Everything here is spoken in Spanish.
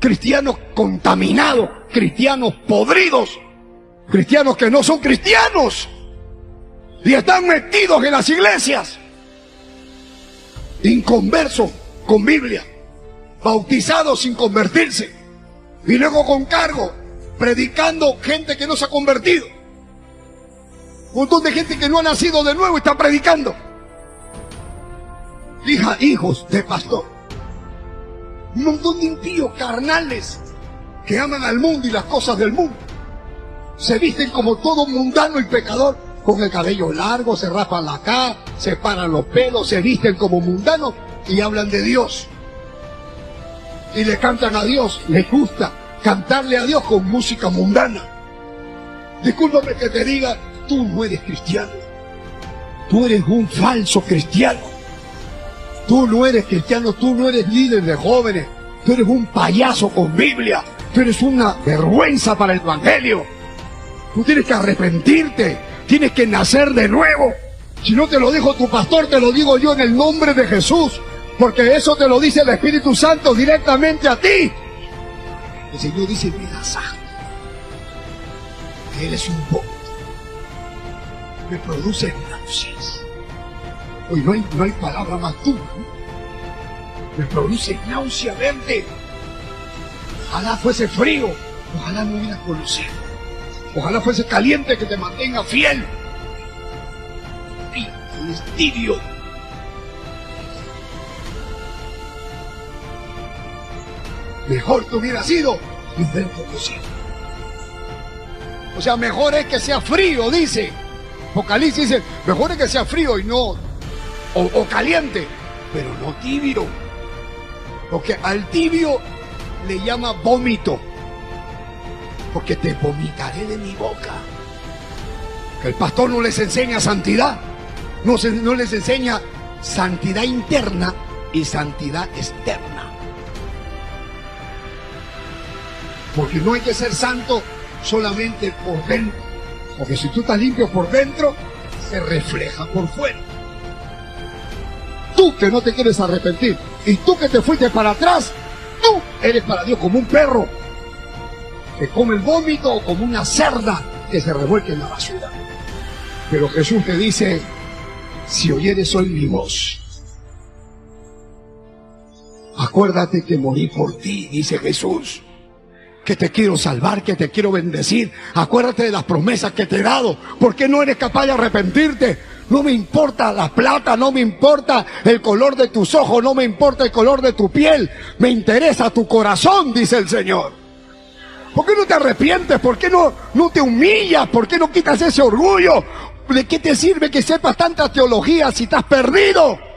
cristianos contaminados, cristianos podridos, cristianos que no son cristianos y están metidos en las iglesias, inconversos con Biblia, bautizados sin convertirse y luego con cargo, predicando gente que no se ha convertido. Un montón de gente que no ha nacido de nuevo está predicando. Hija, hijos de pastor. Un montón de impíos carnales que aman al mundo y las cosas del mundo. Se visten como todo mundano y pecador, con el cabello largo, se rapan la cara, se paran los pelos, se visten como mundanos y hablan de Dios. Y le cantan a Dios, les gusta cantarle a Dios con música mundana. Discúlpame que te diga, tú no eres cristiano. Tú eres un falso cristiano. Tú no eres cristiano, tú no eres líder de jóvenes. Tú eres un payaso con Biblia. Tú eres una vergüenza para el Evangelio. Tú tienes que arrepentirte. Tienes que nacer de nuevo. Si no te lo dijo tu pastor, te lo digo yo en el nombre de Jesús. Porque eso te lo dice el Espíritu Santo directamente a ti. El Señor dice, mira, sangre. Él es un vómito. Me produce náuseas. Hoy no hay, no hay palabra más dura. Me produce náusea verte. Ojalá fuese frío. Ojalá no hubiera conocido. Ojalá fuese caliente que te mantenga fiel. Es tibio. Mejor te hubiera sido haber conocido. O sea, mejor es que sea frío, dice. Apocalipsis dice, mejor es que sea frío y no, o, caliente, pero no tibio. Porque al tibio le llama vómito. Porque te vomitaré de mi boca. Que el pastor no les enseña santidad. No les enseña santidad interna y santidad externa. Porque no hay que ser santo solamente por dentro. Porque si tú estás limpio por dentro, se refleja por fuera. Tú que no te quieres arrepentir y tú que te fuiste para atrás, tú eres para Dios como un perro que come el vómito o como una cerda que se revuelque en la basura. Pero Jesús te dice, si oyeres hoy mi voz, acuérdate que morí por ti, dice Jesús que te quiero salvar, que te quiero bendecir. Acuérdate de las promesas que te he dado. ¿Por qué no eres capaz de arrepentirte? No me importa la plata, no me importa el color de tus ojos, no me importa el color de tu piel. Me interesa tu corazón, dice el Señor. ¿Por qué no te arrepientes? ¿Por qué no, no te humillas? ¿Por qué no quitas ese orgullo? ¿De qué te sirve que sepas tanta teología si estás perdido?